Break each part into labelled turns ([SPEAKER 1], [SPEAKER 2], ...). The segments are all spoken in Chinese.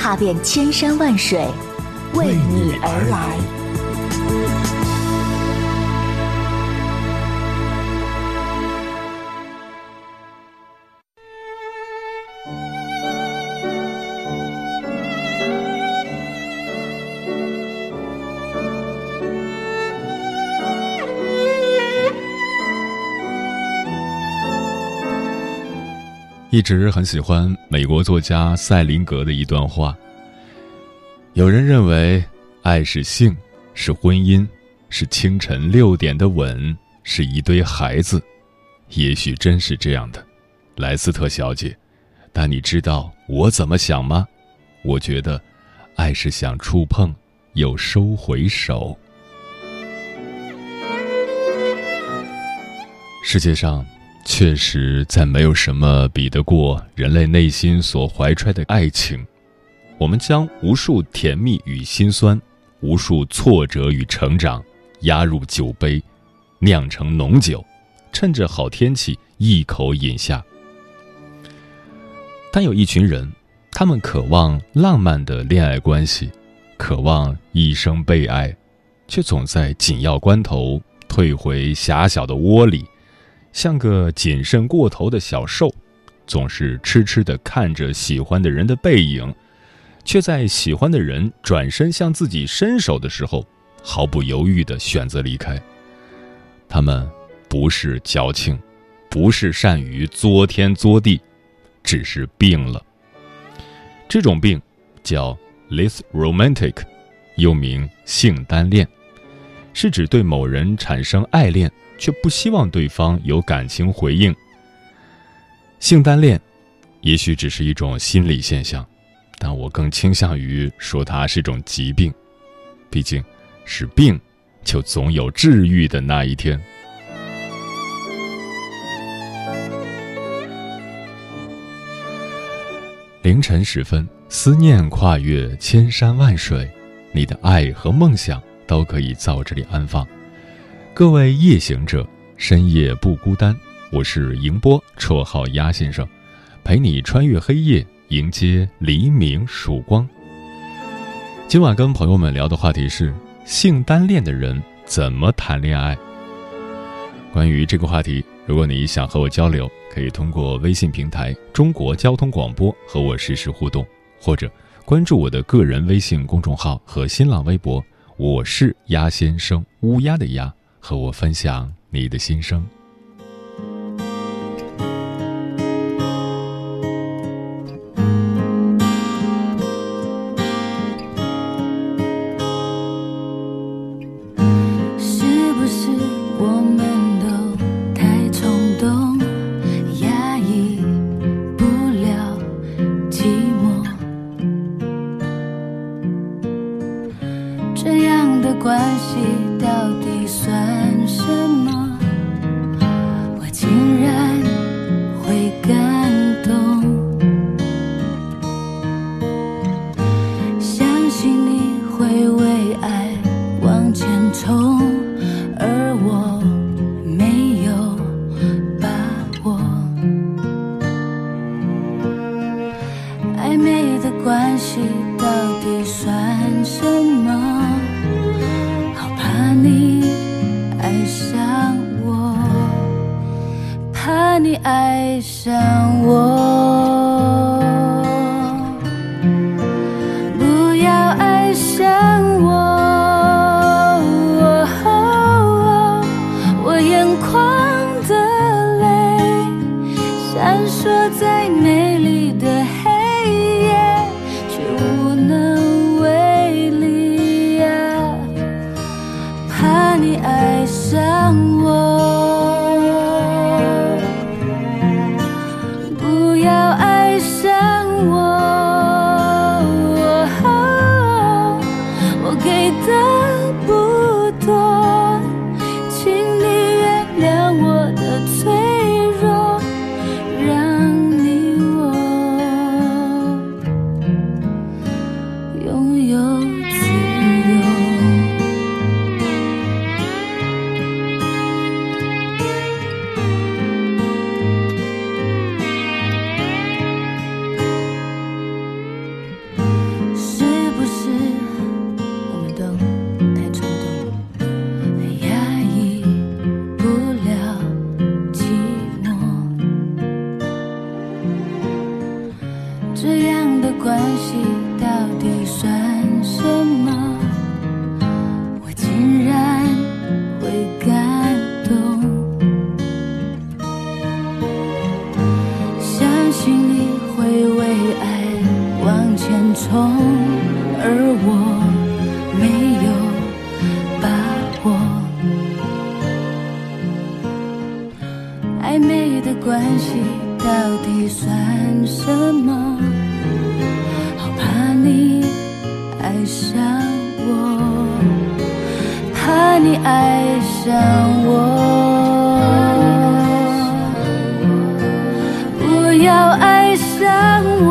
[SPEAKER 1] 踏遍千山万水，为你而来。
[SPEAKER 2] 一直很喜欢美国作家塞林格的一段话。有人认为，爱是性，是婚姻，是清晨六点的吻，是一堆孩子。也许真是这样的，莱斯特小姐。但你知道我怎么想吗？我觉得，爱是想触碰，又收回手。世界上。确实，再没有什么比得过人类内心所怀揣的爱情。我们将无数甜蜜与心酸，无数挫折与成长，压入酒杯，酿成浓酒，趁着好天气一口饮下。但有一群人，他们渴望浪漫的恋爱关系，渴望一生被爱，却总在紧要关头退回狭小的窝里。像个谨慎过头的小兽，总是痴痴地看着喜欢的人的背影，却在喜欢的人转身向自己伸手的时候，毫不犹豫地选择离开。他们不是矫情，不是善于作天作地，只是病了。这种病叫 “lis romantic”，又名性单恋，是指对某人产生爱恋。却不希望对方有感情回应。性单恋，也许只是一种心理现象，但我更倾向于说它是一种疾病。毕竟，是病，就总有治愈的那一天。凌晨时分，思念跨越千山万水，你的爱和梦想都可以在这里安放。各位夜行者，深夜不孤单。我是迎波，绰号鸭先生，陪你穿越黑夜，迎接黎明曙光。今晚跟朋友们聊的话题是：性单恋的人怎么谈恋爱？关于这个话题，如果你想和我交流，可以通过微信平台“中国交通广播”和我实时互动，或者关注我的个人微信公众号和新浪微博。我是鸭先生，乌鸦的鸭。和我分享你的心声。
[SPEAKER 3] 要爱上我，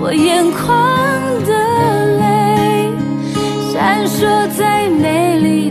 [SPEAKER 3] 我眼眶的泪闪烁在美丽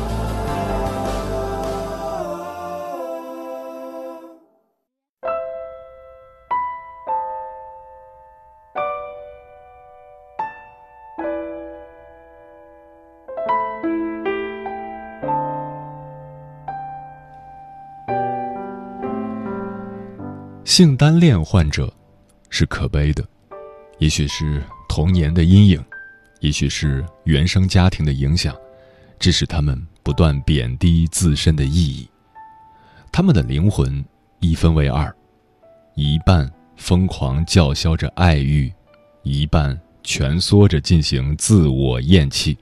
[SPEAKER 2] 性单恋患者是可悲的，也许是童年的阴影，也许是原生家庭的影响，致使他们不断贬低自身的意义。他们的灵魂一分为二，一半疯狂叫嚣着爱欲，一半蜷缩着进行自我厌弃，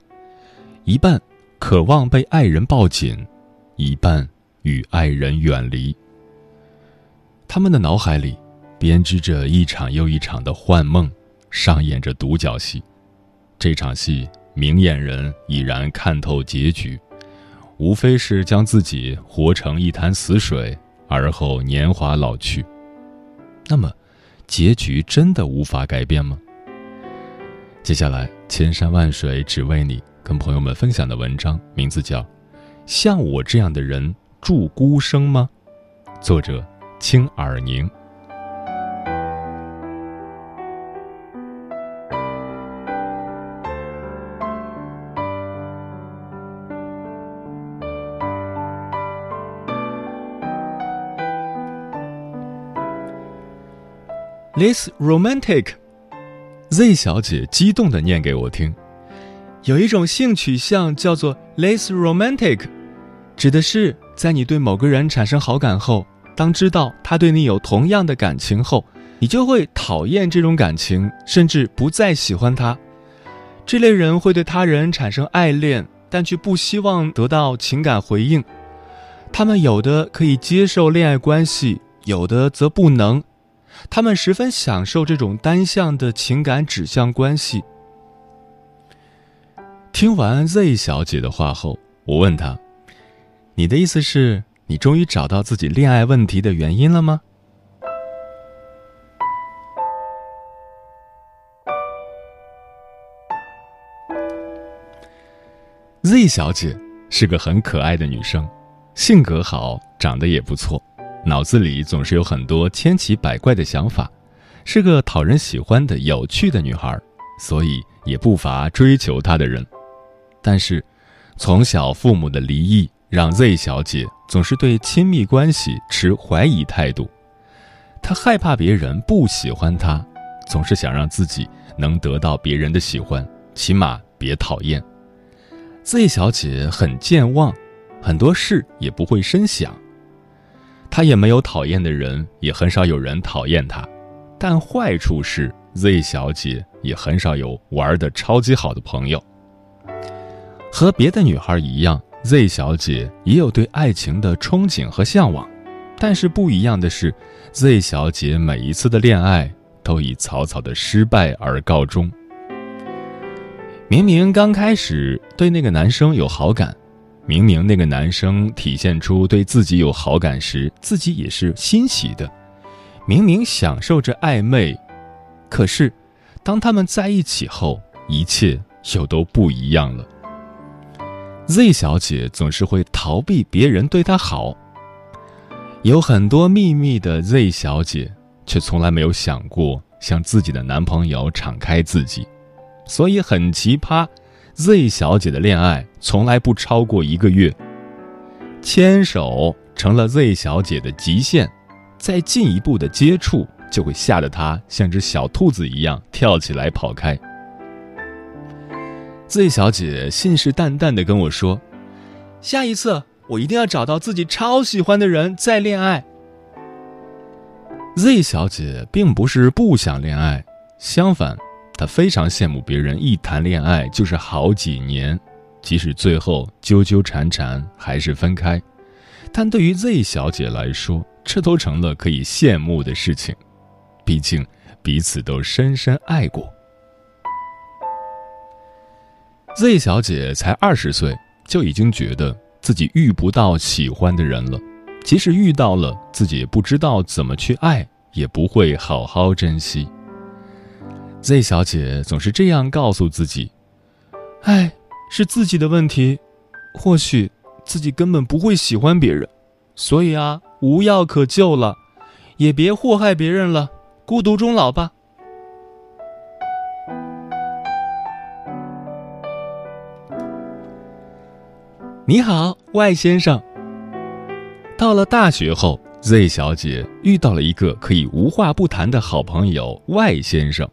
[SPEAKER 2] 一半渴望被爱人抱紧，一半与爱人远离。他们的脑海里编织着一场又一场的幻梦，上演着独角戏。这场戏，明眼人已然看透结局，无非是将自己活成一潭死水，而后年华老去。那么，结局真的无法改变吗？接下来，千山万水只为你，跟朋友们分享的文章名字叫《像我这样的人住孤生吗》，作者。清耳宁。This romantic，Z 小姐激动的念给我听。有一种性取向叫做 less romantic，指的是在你对某个人产生好感后。当知道他对你有同样的感情后，你就会讨厌这种感情，甚至不再喜欢他。这类人会对他人产生爱恋，但却不希望得到情感回应。他们有的可以接受恋爱关系，有的则不能。他们十分享受这种单向的情感指向关系。听完 Z 小姐的话后，我问她：“你的意思是？”你终于找到自己恋爱问题的原因了吗？Z 小姐是个很可爱的女生性格好长得也不错脑子里总是有很多千奇百怪的想法是个讨人喜欢的有趣的女孩所以也不乏追求她的人。但是从小父母的离异让 Z 小姐总是对亲密关系持怀疑态度，她害怕别人不喜欢她，总是想让自己能得到别人的喜欢，起码别讨厌。Z 小姐很健忘，很多事也不会深想。她也没有讨厌的人，也很少有人讨厌她。但坏处是，Z 小姐也很少有玩的超级好的朋友。和别的女孩一样，Z 小姐也有对爱情的憧憬和向往，但是不一样的是，Z 小姐每一次的恋爱都以草草的失败而告终。明明刚开始对那个男生有好感，明明那个男生体现出对自己有好感时，自己也是欣喜的，明明享受着暧昧，可是，当他们在一起后，一切又都不一样了。Z 小姐总是会逃避别人对她好，有很多秘密的 Z 小姐，却从来没有想过向自己的男朋友敞开自己。所以很奇葩，Z 小姐的恋爱从来不超过一个月。牵手成了 Z 小姐的极限，再进一步的接触就会吓得她像只小兔子一样跳起来跑开。Z 小姐信誓旦旦的跟我说：“下一次我一定要找到自己超喜欢的人再恋爱。”Z 小姐并不是不想恋爱，相反。她非常羡慕别人一谈恋爱就是好几年，即使最后纠纠缠缠还是分开，但对于 Z 小姐来说，这都成了可以羡慕的事情，毕竟彼此都深深爱过。Z 小姐才二十岁，就已经觉得自己遇不到喜欢的人了，即使遇到了，自己也不知道怎么去爱，也不会好好珍惜。Z 小姐总是这样告诉自己：“哎是自己的问题，或许自己根本不会喜欢别人，所以啊，无药可救了，也别祸害别人了，孤独终老吧。”你好，外先生。到了大学后，Z 小姐遇到了一个可以无话不谈的好朋友外先生。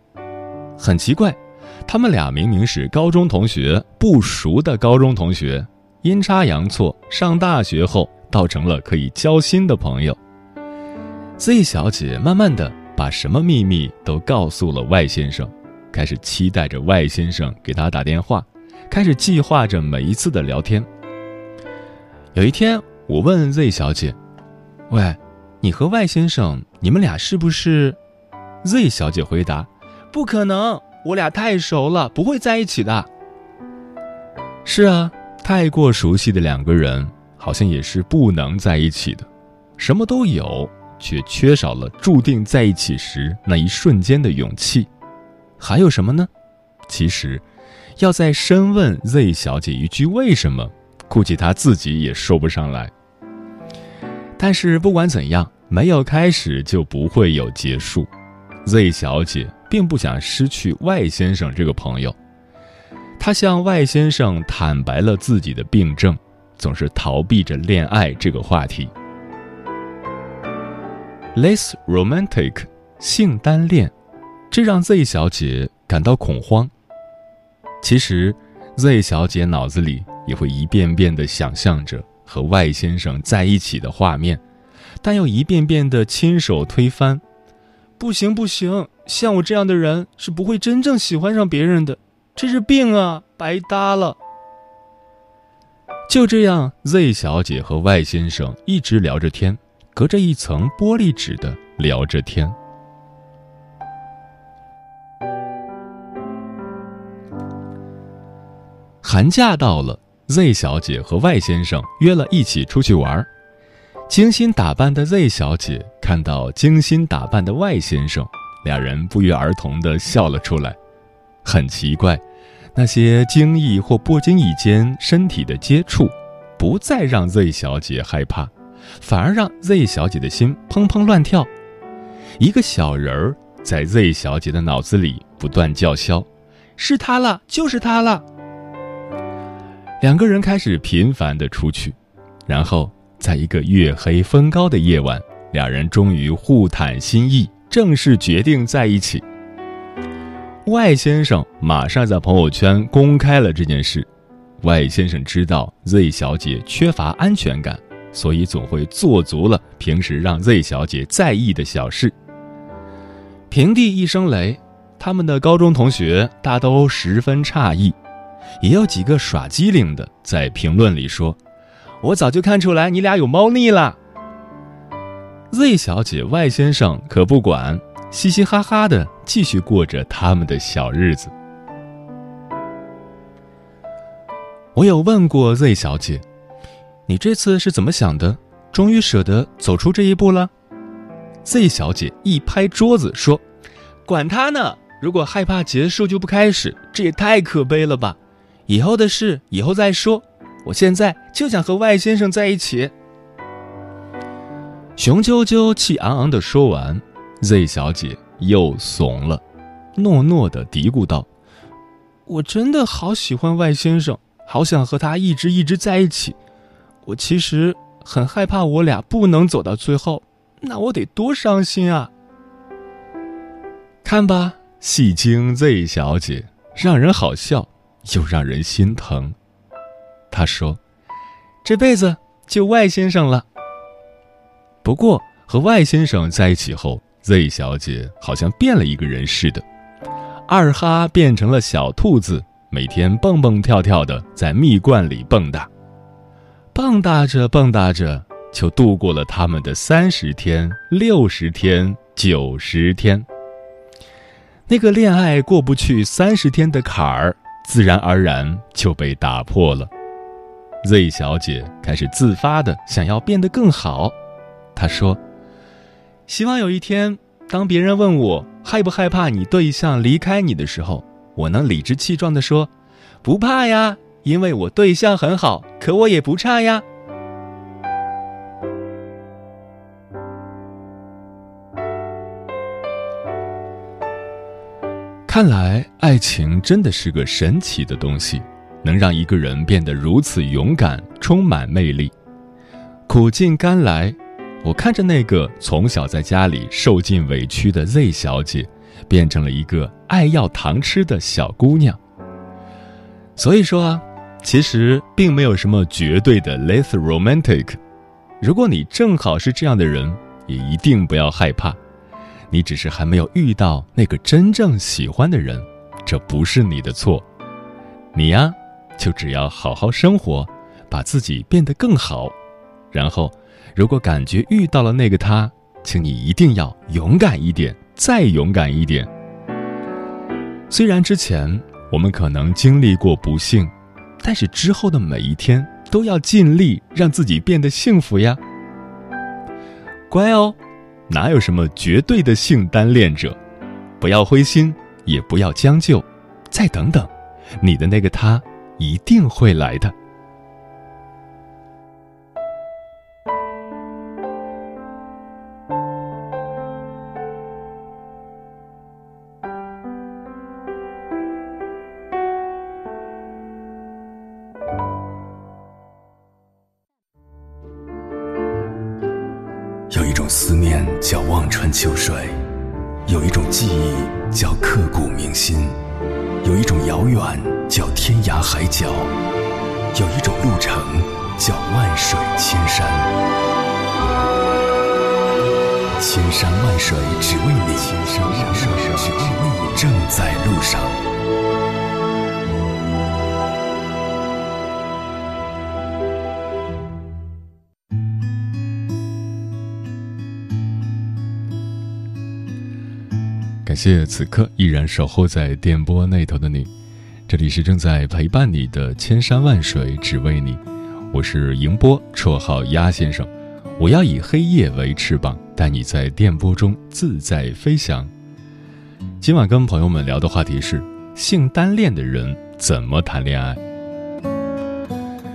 [SPEAKER 2] 很奇怪，他们俩明明是高中同学，不熟的高中同学，阴差阳错上大学后，倒成了可以交心的朋友。Z 小姐慢慢的把什么秘密都告诉了外先生，开始期待着外先生给她打电话，开始计划着每一次的聊天。有一天，我问 Z 小姐：“喂，你和外先生，你们俩是不是？”Z 小姐回答。不可能，我俩太熟了，不会在一起的。是啊，太过熟悉的两个人，好像也是不能在一起的。什么都有，却缺少了注定在一起时那一瞬间的勇气。还有什么呢？其实，要再深问 Z 小姐一句为什么，估计她自己也说不上来。但是不管怎样，没有开始就不会有结束。Z 小姐。并不想失去 Y 先生这个朋友，她向 Y 先生坦白了自己的病症，总是逃避着恋爱这个话题。Less romantic，性单恋，这让 Z 小姐感到恐慌。其实，Z 小姐脑子里也会一遍遍地想象着和外先生在一起的画面，但又一遍遍地亲手推翻。不行不行，像我这样的人是不会真正喜欢上别人的，这是病啊，白搭了。就这样，Z 小姐和 Y 先生一直聊着天，隔着一层玻璃纸的聊着天。寒假到了，Z 小姐和 Y 先生约了一起出去玩儿。精心打扮的 Z 小姐看到精心打扮的 Y 先生，两人不约而同的笑了出来。很奇怪那些惊异或不经意间身体的接触，不再让 Z 小姐害怕，反而让 Z 小姐的心砰砰乱跳。一个小人儿在 Z 小姐的脑子里不断叫嚣：“是他了，就是他了。”两个人开始频繁的出去，然后在一个月黑风高的夜晚，两人终于互袒心意，正式决定在一起。外先生马上在朋友圈公开了这件事。外先生知道 Z 小姐缺乏安全感，所以总会做足了平时让 Z 小姐在意的小事。平地一声雷，他们的高中同学大都十分诧异，也有几个耍机灵的在评论里说：“我早就看出来你俩有猫腻了。”Z 小姐外先生可不管。嘻嘻哈哈的继续过着他们的小日子。我有问过 Z 小姐：“你这次是怎么想的？终于舍得走出这一步了？”Z 小姐一拍桌子说：“管他呢！如果害怕结束就不开始，这也太可悲了吧！以后的事以后再说。我现在就想和外先生在一起。”雄赳赳气昂昂的说完。Z 小姐又怂了，诺诺的嘀咕道：“我真的好喜欢外先生，好想和他一直一直在一起。我其实很害怕我俩不能走到最后，那我得多伤心啊！”看吧，戏精 Z 小姐让人好笑，又让人心疼。他说：“这辈子就外先生了。”不过和外先生在一起后。Z 小姐好像变了一个人似的，二哈变成了小兔子，每天蹦蹦跳跳的在蜜罐里蹦跶，蹦跶着蹦跶着就度过了他们的三十天、六十天、九十天。那个恋爱过不去三十天的坎儿，自然而然就被打破了。Z 小姐开始自发的想要变得更好，她说。希望有一天，当别人问我害不害怕你对象离开你的时候，我能理直气壮的说：“不怕呀，因为我对象很好，可我也不差呀。”看来，爱情真的是个神奇的东西，能让一个人变得如此勇敢、充满魅力。苦尽甘来。我看着那个从小在家里受尽委屈的 Z 小姐，变成了一个爱要糖吃的小姑娘。所以说啊，其实并没有什么绝对的 less romantic。如果你正好是这样的人，也一定不要害怕。你只是还没有遇到那个真正喜欢的人，这不是你的错。你呀，就只要好好生活，把自己变得更好，然后。如果感觉遇到了那个他，请你一定要勇敢一点，再勇敢一点。虽然之前我们可能经历过不幸，但是之后的每一天都要尽力让自己变得幸福呀。乖哦，哪有什么绝对的性单恋者？不要灰心，也不要将就，再等等，你的那个他一定会来的。
[SPEAKER 4] 上。感。
[SPEAKER 2] 谢此刻依然守候在电波那头的你，这里是正在陪伴你的千山万水只为你，我是迎波，绰号鸭先生，我要以黑夜为翅膀，带你在电波中自在飞翔。今晚跟朋友们聊的话题是：性单恋的人怎么谈恋爱？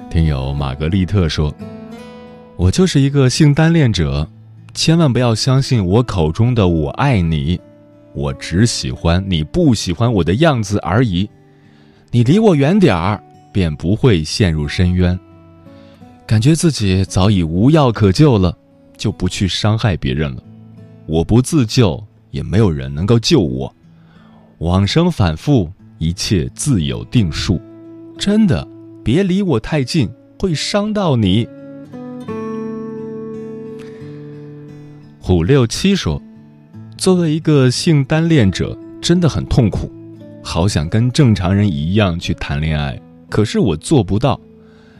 [SPEAKER 2] 听友玛格丽特说：“我就是一个性单恋者，千万不要相信我口中的‘我爱你’，我只喜欢你不喜欢我的样子而已。你离我远点儿，便不会陷入深渊。感觉自己早已无药可救了，就不去伤害别人了。我不自救，也没有人能够救我。往生反复，一切自有定数。真的。”别离我太近，会伤到你。虎六七说：“作为一个性单恋者，真的很痛苦，好想跟正常人一样去谈恋爱，可是我做不到。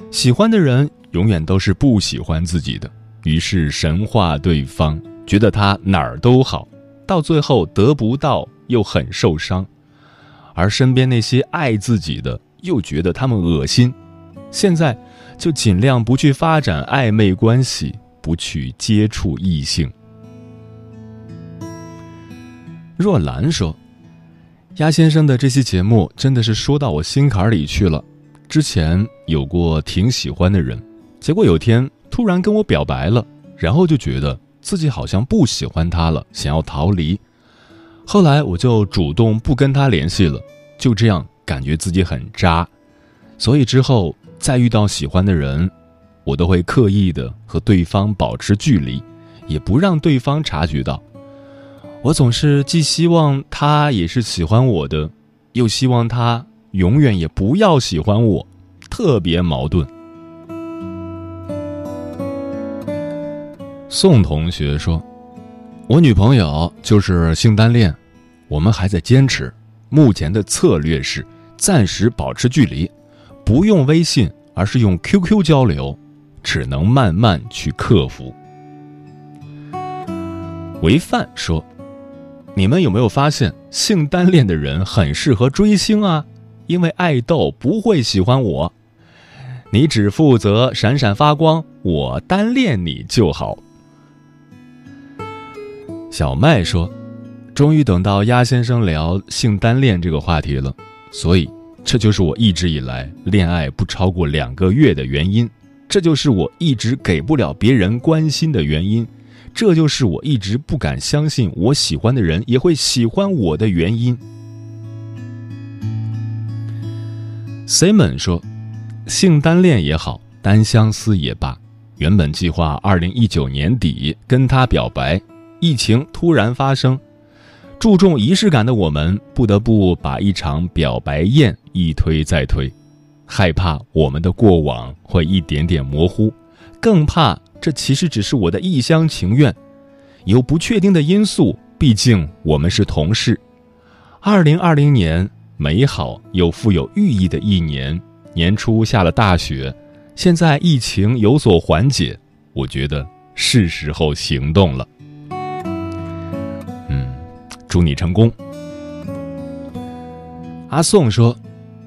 [SPEAKER 2] 喜欢的人永远都是不喜欢自己的，于是神化对方，觉得他哪儿都好，到最后得不到又很受伤。而身边那些爱自己的。”又觉得他们恶心，现在就尽量不去发展暧昧关系，不去接触异性。若兰说：“鸭先生的这期节目真的是说到我心坎里去了。之前有过挺喜欢的人，结果有天突然跟我表白了，然后就觉得自己好像不喜欢他了，想要逃离。后来我就主动不跟他联系了，就这样。”感觉自己很渣，所以之后再遇到喜欢的人，我都会刻意的和对方保持距离，也不让对方察觉到。我总是既希望他也是喜欢我的，又希望他永远也不要喜欢我，特别矛盾。宋同学说：“我女朋友就是性单恋，我们还在坚持，目前的策略是。”暂时保持距离，不用微信，而是用 QQ 交流，只能慢慢去克服。维范说：“你们有没有发现，性单恋的人很适合追星啊？因为爱豆不会喜欢我，你只负责闪闪发光，我单恋你就好。”小麦说：“终于等到鸭先生聊性单恋这个话题了。”所以，这就是我一直以来恋爱不超过两个月的原因，这就是我一直给不了别人关心的原因，这就是我一直不敢相信我喜欢的人也会喜欢我的原因。Simon 说：“性单恋也好，单相思也罢，原本计划二零一九年底跟他表白，疫情突然发生。”注重仪式感的我们，不得不把一场表白宴一推再推，害怕我们的过往会一点点模糊，更怕这其实只是我的一厢情愿。有不确定的因素，毕竟我们是同事。二零二零年美好又富有寓意的一年，年初下了大雪，现在疫情有所缓解，我觉得是时候行动了。祝你成功。阿宋说：“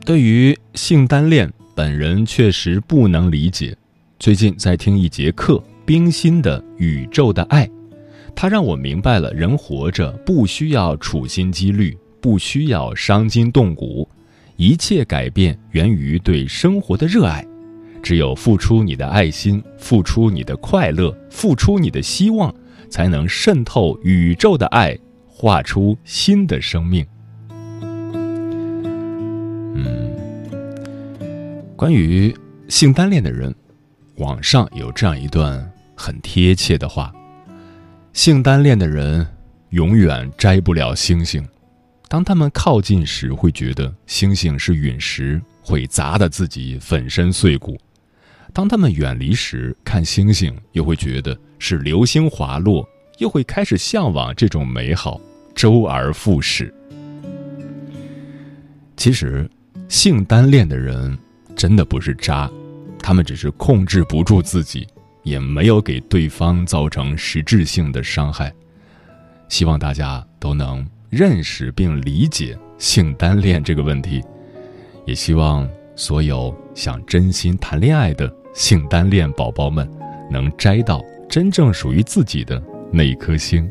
[SPEAKER 2] 对于性单恋，本人确实不能理解。最近在听一节课，冰心的《宇宙的爱》，它让我明白了，人活着不需要处心积虑，不需要伤筋动骨，一切改变源于对生活的热爱。只有付出你的爱心，付出你的快乐，付出你的希望，才能渗透宇宙的爱。”画出新的生命。嗯，关于性单恋的人，网上有这样一段很贴切的话：性单恋的人永远摘不了星星。当他们靠近时，会觉得星星是陨石，会砸得自己粉身碎骨；当他们远离时，看星星又会觉得是流星滑落，又会开始向往这种美好。周而复始。其实，性单恋的人真的不是渣，他们只是控制不住自己，也没有给对方造成实质性的伤害。希望大家都能认识并理解性单恋这个问题，也希望所有想真心谈恋爱的性单恋宝宝们，能摘到真正属于自己的那一颗星。